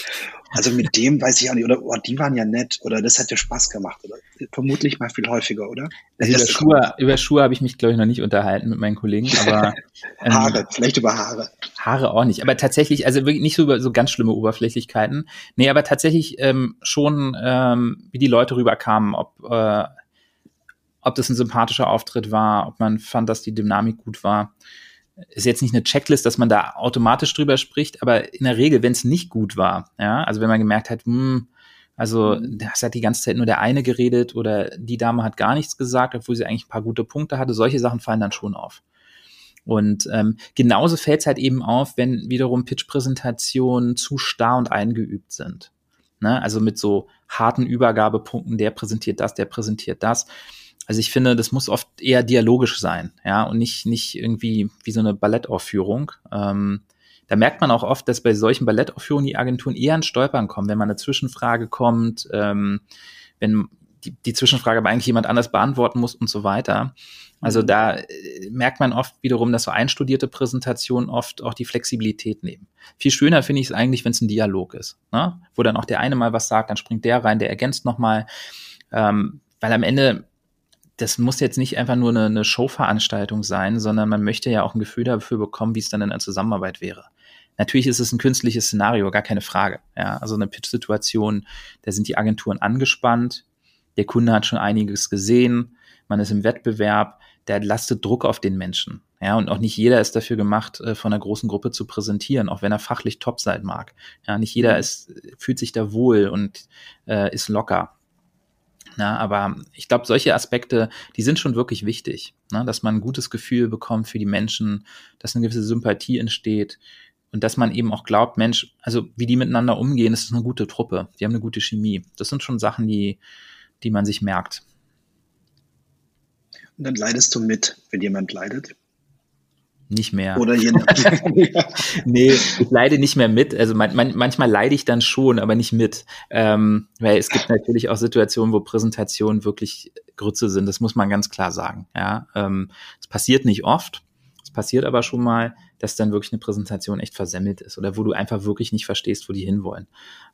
also mit dem weiß ich auch nicht, oder, oh, die waren ja nett, oder das hat dir Spaß gemacht, oder vermutlich mal viel häufiger, oder? Also über, Schuhe, über Schuhe habe ich mich, glaube ich, noch nicht unterhalten mit meinen Kollegen, aber. Ähm, Haare, vielleicht über Haare. Haare auch nicht, aber tatsächlich, also wirklich nicht so über so ganz schlimme Oberflächlichkeiten. Nee, aber tatsächlich ähm, schon, ähm, wie die Leute rüberkamen, ob, äh, ob das ein sympathischer Auftritt war, ob man fand, dass die Dynamik gut war ist jetzt nicht eine Checklist, dass man da automatisch drüber spricht, aber in der Regel, wenn es nicht gut war, ja, also wenn man gemerkt hat, hm, also mhm. das hat die ganze Zeit nur der eine geredet oder die Dame hat gar nichts gesagt, obwohl sie eigentlich ein paar gute Punkte hatte, solche Sachen fallen dann schon auf. Und ähm, genauso fällt es halt eben auf, wenn wiederum Pitch-Präsentationen zu starr und eingeübt sind. Ne? Also mit so harten Übergabepunkten, der präsentiert das, der präsentiert das. Also ich finde, das muss oft eher dialogisch sein, ja, und nicht, nicht irgendwie wie so eine Ballettaufführung. Ähm, da merkt man auch oft, dass bei solchen Ballettaufführungen die Agenturen eher an Stolpern kommen, wenn mal eine Zwischenfrage kommt, ähm, wenn die, die Zwischenfrage aber eigentlich jemand anders beantworten muss und so weiter. Also mhm. da äh, merkt man oft wiederum, dass so einstudierte Präsentationen oft auch die Flexibilität nehmen. Viel schöner finde ich es eigentlich, wenn es ein Dialog ist, ne? wo dann auch der eine mal was sagt, dann springt der rein, der ergänzt nochmal. Ähm, weil am Ende das muss jetzt nicht einfach nur eine, eine Showveranstaltung sein, sondern man möchte ja auch ein Gefühl dafür bekommen, wie es dann in der Zusammenarbeit wäre. Natürlich ist es ein künstliches Szenario, gar keine Frage. Ja, also eine Pitch-Situation, da sind die Agenturen angespannt, der Kunde hat schon einiges gesehen, man ist im Wettbewerb, der lastet Druck auf den Menschen. Ja, und auch nicht jeder ist dafür gemacht, äh, von einer großen Gruppe zu präsentieren, auch wenn er fachlich top sein mag. Ja, nicht jeder ist, fühlt sich da wohl und äh, ist locker. Na, aber ich glaube, solche Aspekte, die sind schon wirklich wichtig, ne? dass man ein gutes Gefühl bekommt für die Menschen, dass eine gewisse Sympathie entsteht und dass man eben auch glaubt, Mensch, also wie die miteinander umgehen, das ist eine gute Truppe, die haben eine gute Chemie. Das sind schon Sachen, die, die man sich merkt. Und dann leidest du mit, wenn jemand leidet? Nicht mehr. Oder je Nee, ich leide nicht mehr mit. Also man, man, manchmal leide ich dann schon, aber nicht mit. Ähm, weil es gibt natürlich auch Situationen, wo Präsentationen wirklich Grütze sind. Das muss man ganz klar sagen. Ja, ähm, es passiert nicht oft. Es passiert aber schon mal, dass dann wirklich eine Präsentation echt versemmelt ist oder wo du einfach wirklich nicht verstehst, wo die hinwollen.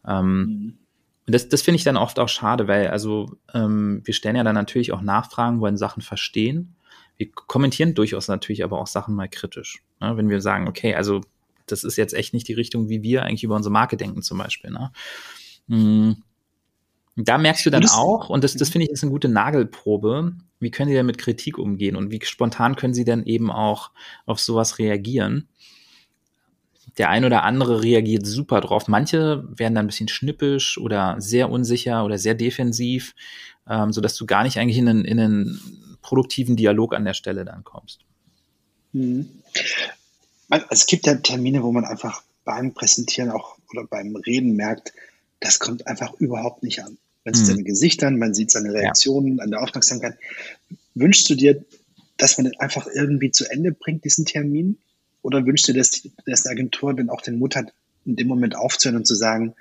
Ähm, mhm. Und das, das finde ich dann oft auch schade, weil also ähm, wir stellen ja dann natürlich auch Nachfragen, wollen Sachen verstehen wir kommentieren durchaus natürlich aber auch Sachen mal kritisch. Ne? Wenn wir sagen, okay, also das ist jetzt echt nicht die Richtung, wie wir eigentlich über unsere Marke denken zum Beispiel. Ne? Mhm. Da merkst du dann auch, und das, das finde ich ist eine gute Nagelprobe, wie können sie denn mit Kritik umgehen und wie spontan können sie dann eben auch auf sowas reagieren. Der ein oder andere reagiert super drauf. Manche werden dann ein bisschen schnippisch oder sehr unsicher oder sehr defensiv, ähm, sodass du gar nicht eigentlich in einen, in einen produktiven Dialog an der Stelle dann kommst. Mhm. Es gibt ja Termine, wo man einfach beim Präsentieren auch oder beim Reden merkt, das kommt einfach überhaupt nicht an. Man sieht mhm. seine Gesichtern, man sieht seine Reaktionen ja. an der Aufmerksamkeit. Wünschst du dir, dass man den einfach irgendwie zu Ende bringt, diesen Termin? Oder wünschst du dir, dass, dass die Agentur dann auch den Mut hat, in dem Moment aufzuhören und zu sagen,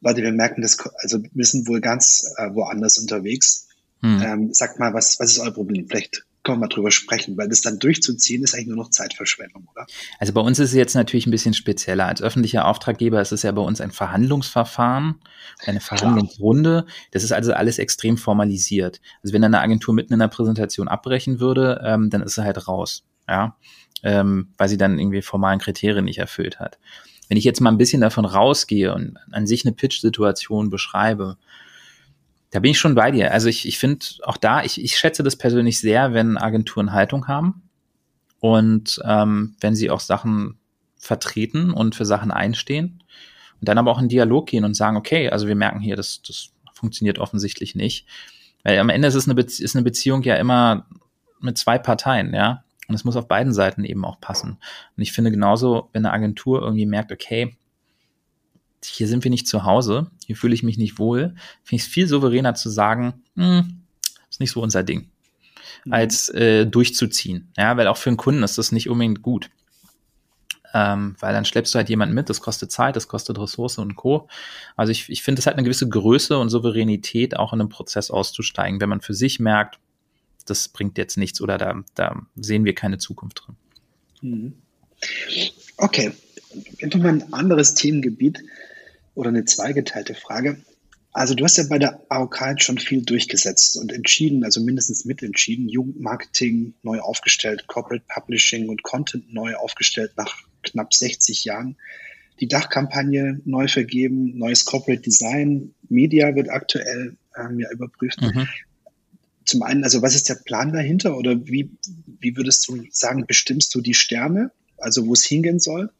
Leute, wir merken das, also wir sind wohl ganz äh, woanders unterwegs. Mhm. Ähm, sagt mal, was, was ist euer Problem? Vielleicht können wir mal drüber sprechen, weil das dann durchzuziehen ist eigentlich nur noch Zeitverschwendung, oder? Also bei uns ist es jetzt natürlich ein bisschen spezieller. Als öffentlicher Auftraggeber ist es ja bei uns ein Verhandlungsverfahren, eine Verhandlungsrunde. Das ist also alles extrem formalisiert. Also wenn eine Agentur mitten in der Präsentation abbrechen würde, ähm, dann ist sie halt raus, ja, ähm, weil sie dann irgendwie formalen Kriterien nicht erfüllt hat. Wenn ich jetzt mal ein bisschen davon rausgehe und an sich eine Pitch-Situation beschreibe, da bin ich schon bei dir. Also ich, ich finde auch da, ich, ich schätze das persönlich sehr, wenn Agenturen Haltung haben und ähm, wenn sie auch Sachen vertreten und für Sachen einstehen und dann aber auch in Dialog gehen und sagen, okay, also wir merken hier, das, das funktioniert offensichtlich nicht. Weil am Ende ist es eine, Be ist eine Beziehung ja immer mit zwei Parteien, ja. Und es muss auf beiden Seiten eben auch passen. Und ich finde genauso, wenn eine Agentur irgendwie merkt, okay, hier sind wir nicht zu Hause, hier fühle ich mich nicht wohl, finde ich es viel souveräner zu sagen, hm, ist nicht so unser Ding, mhm. als äh, durchzuziehen. Ja, weil auch für einen Kunden ist das nicht unbedingt gut. Ähm, weil dann schleppst du halt jemanden mit, das kostet Zeit, das kostet Ressource und Co. Also ich, ich finde, es hat eine gewisse Größe und Souveränität, auch in einem Prozess auszusteigen, wenn man für sich merkt, das bringt jetzt nichts oder da, da sehen wir keine Zukunft drin. Mhm. Okay, nochmal ein anderes Themengebiet oder eine zweigeteilte Frage. Also du hast ja bei der AOK jetzt schon viel durchgesetzt und entschieden, also mindestens mitentschieden, Jugendmarketing neu aufgestellt, Corporate Publishing und Content neu aufgestellt nach knapp 60 Jahren. Die Dachkampagne neu vergeben, neues Corporate Design, Media wird aktuell ähm, ja überprüft. Mhm. Zum einen, also was ist der Plan dahinter oder wie, wie würdest du sagen, bestimmst du die Sterne, also wo es hingehen soll?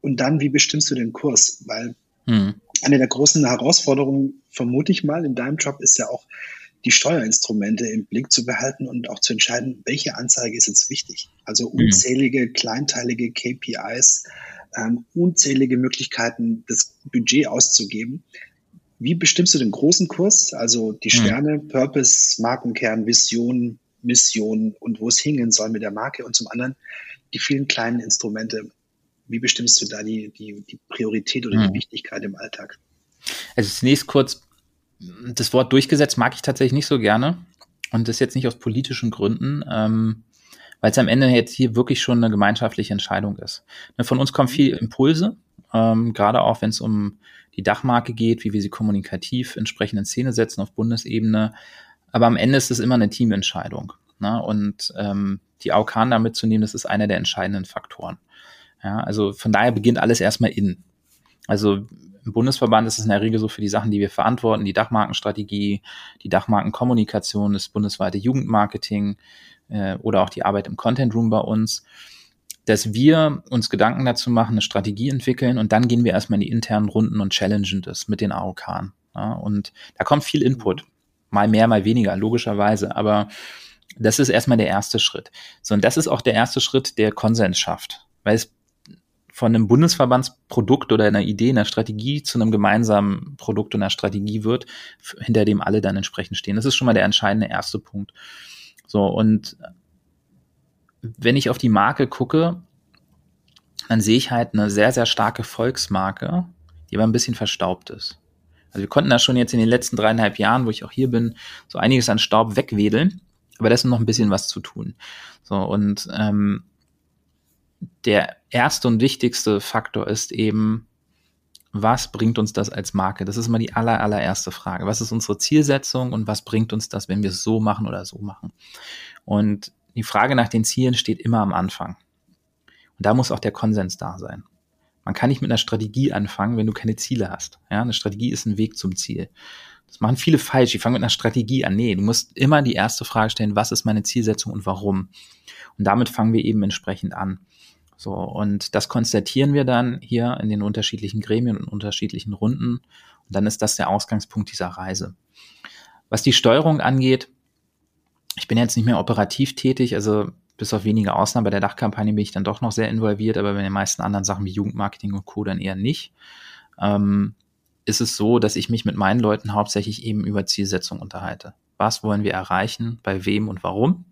Und dann, wie bestimmst du den Kurs? Weil Mhm. Eine der großen Herausforderungen, vermute ich mal, in deinem Job ist ja auch, die Steuerinstrumente im Blick zu behalten und auch zu entscheiden, welche Anzeige ist jetzt wichtig. Also mhm. unzählige kleinteilige KPIs, ähm, unzählige Möglichkeiten, das Budget auszugeben. Wie bestimmst du den großen Kurs, also die mhm. Sterne, mhm. Purpose, Markenkern, Vision, Mission und wo es hingehen soll mit der Marke und zum anderen die vielen kleinen Instrumente. Wie bestimmst du da die, die, die Priorität oder die hm. Wichtigkeit im Alltag? Also zunächst kurz, das Wort durchgesetzt mag ich tatsächlich nicht so gerne. Und das jetzt nicht aus politischen Gründen, ähm, weil es am Ende jetzt hier wirklich schon eine gemeinschaftliche Entscheidung ist. Ne, von uns kommen viel Impulse, ähm, gerade auch wenn es um die Dachmarke geht, wie wir sie kommunikativ entsprechend in Szene setzen auf Bundesebene. Aber am Ende ist es immer eine Teamentscheidung. Ne? Und ähm, die AOK damit zu nehmen, das ist einer der entscheidenden Faktoren. Ja, also von daher beginnt alles erstmal innen. Also im Bundesverband ist es in der Regel so für die Sachen, die wir verantworten, die Dachmarkenstrategie, die Dachmarkenkommunikation, das bundesweite Jugendmarketing äh, oder auch die Arbeit im Content Room bei uns, dass wir uns Gedanken dazu machen, eine Strategie entwickeln und dann gehen wir erstmal in die internen Runden und challengen das mit den AOK. Ja, und da kommt viel Input. Mal mehr, mal weniger, logischerweise. Aber das ist erstmal der erste Schritt. So, und das ist auch der erste Schritt, der Konsens schafft. Weil es von einem Bundesverbandsprodukt oder einer Idee, einer Strategie zu einem gemeinsamen Produkt und einer Strategie wird, hinter dem alle dann entsprechend stehen. Das ist schon mal der entscheidende erste Punkt. So, und wenn ich auf die Marke gucke, dann sehe ich halt eine sehr, sehr starke Volksmarke, die aber ein bisschen verstaubt ist. Also wir konnten da schon jetzt in den letzten dreieinhalb Jahren, wo ich auch hier bin, so einiges an Staub wegwedeln, aber da ist noch ein bisschen was zu tun. So, und ähm, der erste und wichtigste Faktor ist eben, was bringt uns das als Marke? Das ist immer die aller, allererste Frage. Was ist unsere Zielsetzung und was bringt uns das, wenn wir es so machen oder so machen? Und die Frage nach den Zielen steht immer am Anfang. Und da muss auch der Konsens da sein. Man kann nicht mit einer Strategie anfangen, wenn du keine Ziele hast. Ja, eine Strategie ist ein Weg zum Ziel. Das machen viele falsch. Die fangen mit einer Strategie an. Nee, du musst immer die erste Frage stellen, was ist meine Zielsetzung und warum? Und damit fangen wir eben entsprechend an. So, und das konstatieren wir dann hier in den unterschiedlichen Gremien und unterschiedlichen Runden. Und dann ist das der Ausgangspunkt dieser Reise. Was die Steuerung angeht, ich bin jetzt nicht mehr operativ tätig, also bis auf wenige Ausnahmen. Bei der Dachkampagne bin ich dann doch noch sehr involviert, aber bei den meisten anderen Sachen wie Jugendmarketing und Co. dann eher nicht. Ähm, ist es so, dass ich mich mit meinen Leuten hauptsächlich eben über Zielsetzung unterhalte. Was wollen wir erreichen, bei wem und warum?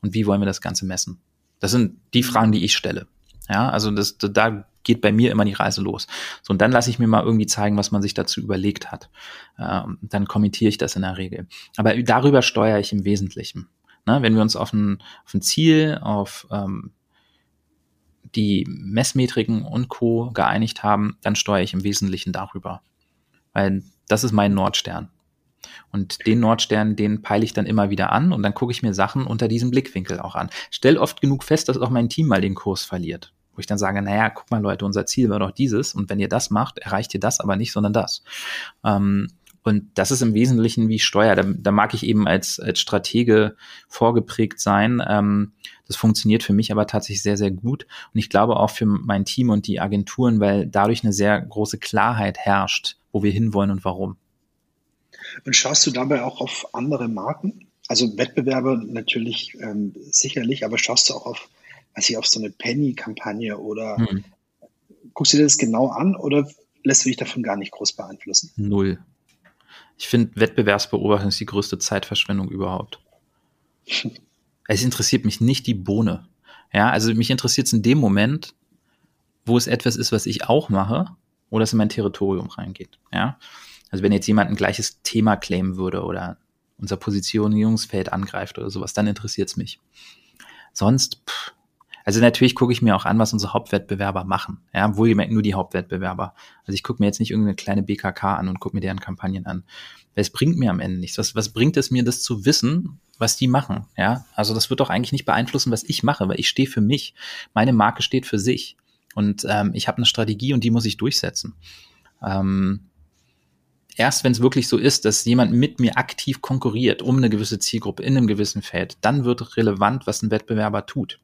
Und wie wollen wir das Ganze messen? Das sind die Fragen, die ich stelle. Ja, also das, da geht bei mir immer die Reise los. So, und dann lasse ich mir mal irgendwie zeigen, was man sich dazu überlegt hat. Ähm, dann kommentiere ich das in der Regel. Aber darüber steuere ich im Wesentlichen. Ne, wenn wir uns auf ein, auf ein Ziel, auf ähm, die Messmetriken und Co. geeinigt haben, dann steuere ich im Wesentlichen darüber. Weil das ist mein Nordstern. Und den Nordstern, den peile ich dann immer wieder an und dann gucke ich mir Sachen unter diesem Blickwinkel auch an. Stell oft genug fest, dass auch mein Team mal den Kurs verliert. Wo ich dann sage, naja, guck mal Leute, unser Ziel war doch dieses und wenn ihr das macht, erreicht ihr das aber nicht, sondern das. Ähm, und das ist im Wesentlichen wie Steuer. Da, da mag ich eben als, als Stratege vorgeprägt sein. Ähm, das funktioniert für mich aber tatsächlich sehr, sehr gut. Und ich glaube auch für mein Team und die Agenturen, weil dadurch eine sehr große Klarheit herrscht, wo wir hinwollen und warum. Und schaust du dabei auch auf andere Marken? Also Wettbewerbe natürlich ähm, sicherlich, aber schaust du auch auf, weiß ich, auf so eine Penny-Kampagne oder hm. guckst du dir das genau an oder lässt du dich davon gar nicht groß beeinflussen? Null. Ich finde, Wettbewerbsbeobachtung ist die größte Zeitverschwendung überhaupt. es interessiert mich nicht die Bohne. Ja, also mich interessiert es in dem Moment, wo es etwas ist, was ich auch mache, oder es in mein Territorium reingeht. Ja, also wenn jetzt jemand ein gleiches Thema claimen würde oder unser Positionierungsfeld angreift oder sowas, dann interessiert es mich. Sonst, pff, also natürlich gucke ich mir auch an, was unsere Hauptwettbewerber machen. Ja, wohlgemerkt nur die Hauptwettbewerber. Also ich gucke mir jetzt nicht irgendeine kleine BKK an und gucke mir deren Kampagnen an. Es bringt mir am Ende nichts. Was, was bringt es mir, das zu wissen, was die machen? Ja, also das wird doch eigentlich nicht beeinflussen, was ich mache, weil ich stehe für mich. Meine Marke steht für sich. Und ähm, ich habe eine Strategie und die muss ich durchsetzen. Ähm, erst wenn es wirklich so ist, dass jemand mit mir aktiv konkurriert um eine gewisse Zielgruppe in einem gewissen Feld, dann wird relevant, was ein Wettbewerber tut.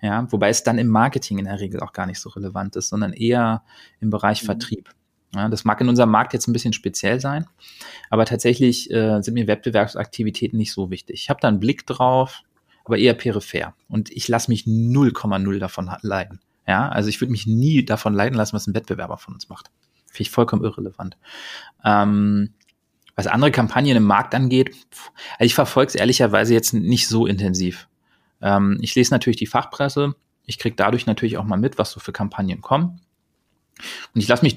Ja, wobei es dann im Marketing in der Regel auch gar nicht so relevant ist, sondern eher im Bereich mhm. Vertrieb. Ja, das mag in unserem Markt jetzt ein bisschen speziell sein, aber tatsächlich äh, sind mir Wettbewerbsaktivitäten nicht so wichtig. Ich habe da einen Blick drauf, aber eher peripher. Und ich lasse mich 0,0 davon leiden. Ja, also ich würde mich nie davon leiden lassen, was ein Wettbewerber von uns macht. Finde ich vollkommen irrelevant. Ähm, was andere Kampagnen im Markt angeht, also ich verfolge es ehrlicherweise jetzt nicht so intensiv. Ähm, ich lese natürlich die Fachpresse. Ich kriege dadurch natürlich auch mal mit, was so für Kampagnen kommen. Und ich lasse mich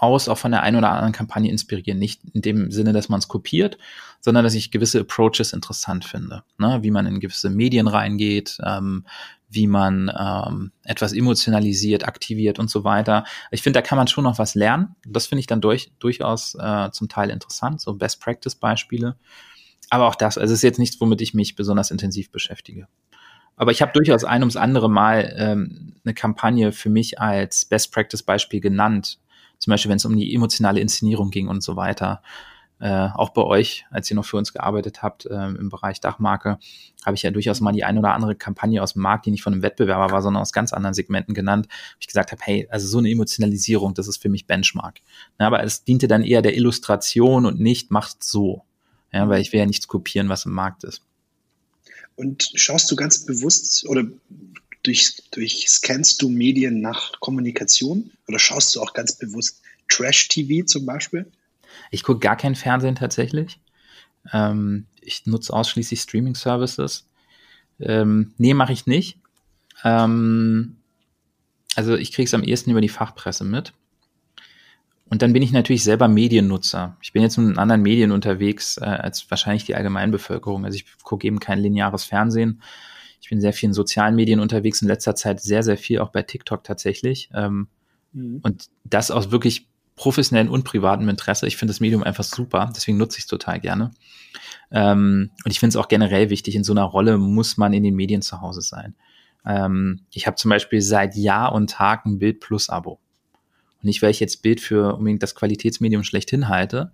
durchaus auch von der einen oder anderen Kampagne inspirieren. Nicht in dem Sinne, dass man es kopiert, sondern dass ich gewisse Approaches interessant finde. Ne? Wie man in gewisse Medien reingeht, ähm, wie man ähm, etwas emotionalisiert, aktiviert und so weiter. Ich finde, da kann man schon noch was lernen. Das finde ich dann durch, durchaus äh, zum Teil interessant, so Best-Practice-Beispiele. Aber auch das, also es ist jetzt nichts, womit ich mich besonders intensiv beschäftige. Aber ich habe durchaus ein ums andere Mal ähm, eine Kampagne für mich als Best Practice Beispiel genannt. Zum Beispiel, wenn es um die emotionale Inszenierung ging und so weiter. Äh, auch bei euch, als ihr noch für uns gearbeitet habt äh, im Bereich Dachmarke, habe ich ja durchaus mal die ein oder andere Kampagne aus dem Markt, die nicht von einem Wettbewerber war, sondern aus ganz anderen Segmenten genannt, wo ich gesagt habe, hey, also so eine Emotionalisierung, das ist für mich Benchmark. Ja, aber es diente dann eher der Illustration und nicht macht so. Ja, weil ich will ja nichts kopieren, was im Markt ist. Und schaust du ganz bewusst oder durch, scannst du Medien nach Kommunikation oder schaust du auch ganz bewusst Trash-TV zum Beispiel? Ich gucke gar kein Fernsehen tatsächlich. Ähm, ich nutze ausschließlich Streaming-Services. Ähm, nee, mache ich nicht. Ähm, also ich kriege es am ehesten über die Fachpresse mit. Und dann bin ich natürlich selber Mediennutzer. Ich bin jetzt in anderen Medien unterwegs äh, als wahrscheinlich die Allgemeinbevölkerung. Also ich gucke eben kein lineares Fernsehen. Ich bin sehr viel in sozialen Medien unterwegs, in letzter Zeit sehr, sehr viel, auch bei TikTok tatsächlich. Ähm, mhm. Und das aus wirklich professionellen und privatem Interesse. Ich finde das Medium einfach super, deswegen nutze ich es total gerne. Ähm, und ich finde es auch generell wichtig, in so einer Rolle muss man in den Medien zu Hause sein. Ähm, ich habe zum Beispiel seit Jahr und Tag ein Bild Plus Abo. Und nicht, weil ich jetzt Bild für unbedingt das Qualitätsmedium schlechthin halte,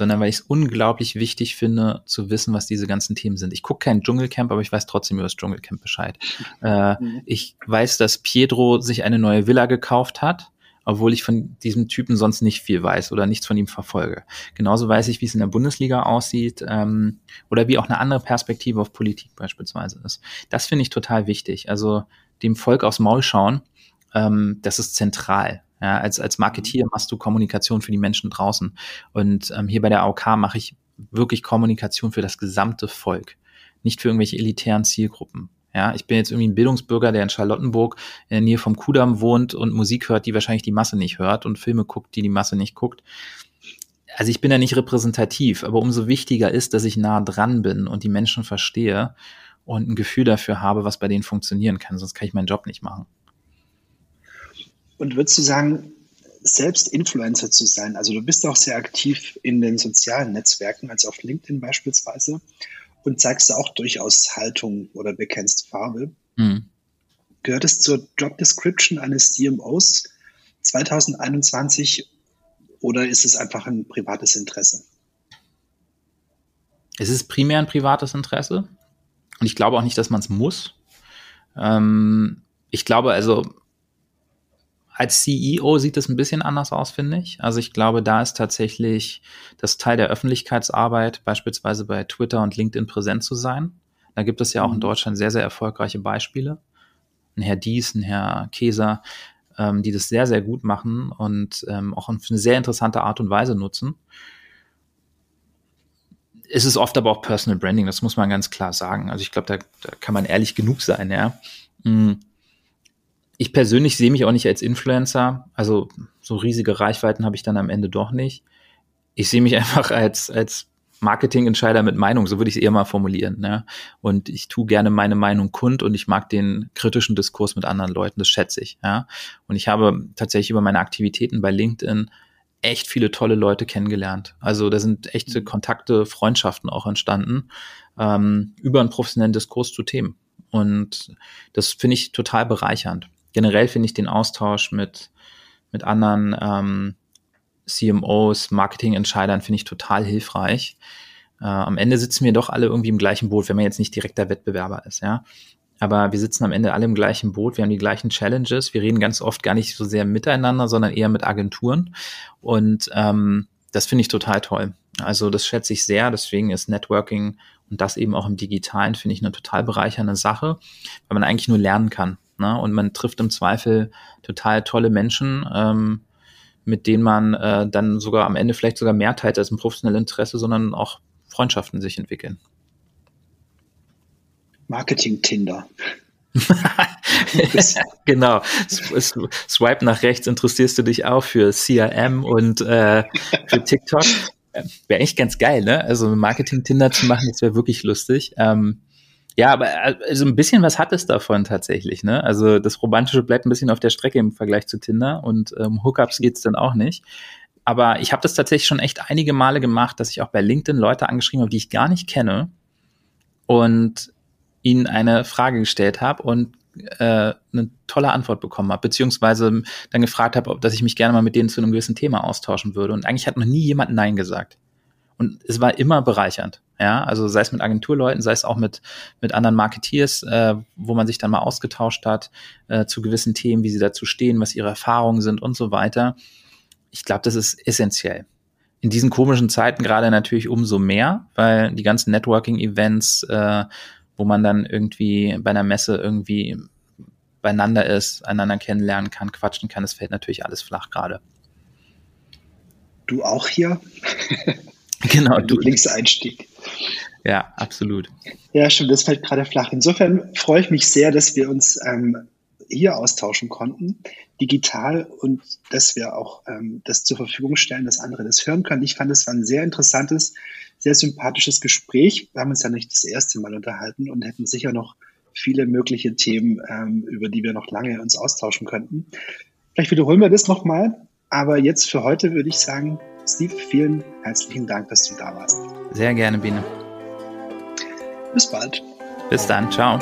sondern weil ich es unglaublich wichtig finde, zu wissen, was diese ganzen Themen sind. Ich gucke kein Dschungelcamp, aber ich weiß trotzdem über das Dschungelcamp Bescheid. Äh, mhm. Ich weiß, dass Pietro sich eine neue Villa gekauft hat, obwohl ich von diesem Typen sonst nicht viel weiß oder nichts von ihm verfolge. Genauso weiß ich, wie es in der Bundesliga aussieht ähm, oder wie auch eine andere Perspektive auf Politik beispielsweise ist. Das finde ich total wichtig. Also dem Volk aufs Maul schauen, ähm, das ist zentral. Ja, als, als Marketier machst du Kommunikation für die Menschen draußen. Und ähm, hier bei der AOK mache ich wirklich Kommunikation für das gesamte Volk, nicht für irgendwelche elitären Zielgruppen. Ja, ich bin jetzt irgendwie ein Bildungsbürger, der in Charlottenburg in der Nähe vom Kudamm wohnt und Musik hört, die wahrscheinlich die Masse nicht hört und Filme guckt, die die Masse nicht guckt. Also ich bin da nicht repräsentativ, aber umso wichtiger ist, dass ich nah dran bin und die Menschen verstehe und ein Gefühl dafür habe, was bei denen funktionieren kann, sonst kann ich meinen Job nicht machen. Und würdest du sagen, selbst Influencer zu sein, also du bist auch sehr aktiv in den sozialen Netzwerken, also auf LinkedIn beispielsweise und zeigst auch durchaus Haltung oder bekennst Farbe. Mhm. Gehört es zur Job Description eines CMOs 2021 oder ist es einfach ein privates Interesse? Es ist primär ein privates Interesse und ich glaube auch nicht, dass man es muss. Ähm, ich glaube also, als CEO sieht es ein bisschen anders aus, finde ich. Also ich glaube, da ist tatsächlich das Teil der Öffentlichkeitsarbeit, beispielsweise bei Twitter und LinkedIn präsent zu sein. Da gibt es ja auch in mhm. Deutschland sehr, sehr erfolgreiche Beispiele. Ein Herr Dies, ein Herr Käser, ähm, die das sehr, sehr gut machen und ähm, auch auf eine sehr interessante Art und Weise nutzen. Es ist oft aber auch Personal Branding, das muss man ganz klar sagen. Also ich glaube, da, da kann man ehrlich genug sein, ja. Mhm ich persönlich sehe mich auch nicht als Influencer. Also so riesige Reichweiten habe ich dann am Ende doch nicht. Ich sehe mich einfach als, als Marketingentscheider mit Meinung, so würde ich es eher mal formulieren. Ne? Und ich tue gerne meine Meinung kund und ich mag den kritischen Diskurs mit anderen Leuten, das schätze ich. Ja? Und ich habe tatsächlich über meine Aktivitäten bei LinkedIn echt viele tolle Leute kennengelernt. Also da sind echte Kontakte, Freundschaften auch entstanden ähm, über einen professionellen Diskurs zu Themen. Und das finde ich total bereichernd generell finde ich den Austausch mit, mit anderen ähm, CMOs, Marketingentscheidern finde ich total hilfreich. Äh, am Ende sitzen wir doch alle irgendwie im gleichen Boot, wenn man jetzt nicht direkter Wettbewerber ist, ja. Aber wir sitzen am Ende alle im gleichen Boot, wir haben die gleichen Challenges, wir reden ganz oft gar nicht so sehr miteinander, sondern eher mit Agenturen. Und ähm, das finde ich total toll. Also das schätze ich sehr, deswegen ist Networking und das eben auch im Digitalen, finde ich eine total bereichernde Sache, weil man eigentlich nur lernen kann. Ne? Und man trifft im Zweifel total tolle Menschen, ähm, mit denen man äh, dann sogar am Ende vielleicht sogar mehr teilt als ein professionelles Interesse, sondern auch Freundschaften sich entwickeln. Marketing-Tinder. genau. Swipe nach rechts interessierst du dich auch für CRM und äh, für TikTok. Wäre echt ganz geil, ne? Also Marketing-Tinder zu machen, das wäre wirklich lustig. Ähm, ja, aber also ein bisschen was hat es davon tatsächlich, ne? Also das Romantische bleibt ein bisschen auf der Strecke im Vergleich zu Tinder und ähm, Hookups geht's dann auch nicht. Aber ich habe das tatsächlich schon echt einige Male gemacht, dass ich auch bei LinkedIn Leute angeschrieben habe, die ich gar nicht kenne und ihnen eine Frage gestellt habe und äh, eine tolle Antwort bekommen habe, beziehungsweise dann gefragt habe, ob dass ich mich gerne mal mit denen zu einem gewissen Thema austauschen würde. Und eigentlich hat noch nie jemand Nein gesagt. Und es war immer bereichernd. Ja, also sei es mit Agenturleuten, sei es auch mit, mit anderen Marketeers, äh, wo man sich dann mal ausgetauscht hat äh, zu gewissen Themen, wie sie dazu stehen, was ihre Erfahrungen sind und so weiter. Ich glaube, das ist essentiell. In diesen komischen Zeiten gerade natürlich umso mehr, weil die ganzen Networking-Events, äh, wo man dann irgendwie bei einer Messe irgendwie beieinander ist, einander kennenlernen kann, quatschen kann, das fällt natürlich alles flach gerade. Du auch hier? Genau, du Linkseinstieg. Ja, absolut. Ja, stimmt, das fällt gerade flach. Insofern freue ich mich sehr, dass wir uns ähm, hier austauschen konnten, digital und dass wir auch ähm, das zur Verfügung stellen, dass andere das hören können. Ich fand, es war ein sehr interessantes, sehr sympathisches Gespräch. Wir haben uns ja nicht das erste Mal unterhalten und hätten sicher noch viele mögliche Themen, ähm, über die wir noch lange uns austauschen könnten. Vielleicht wiederholen wir das nochmal, aber jetzt für heute würde ich sagen, Steve, vielen herzlichen Dank, dass du da warst. Sehr gerne, Biene. Bis bald. Bis dann. Ciao.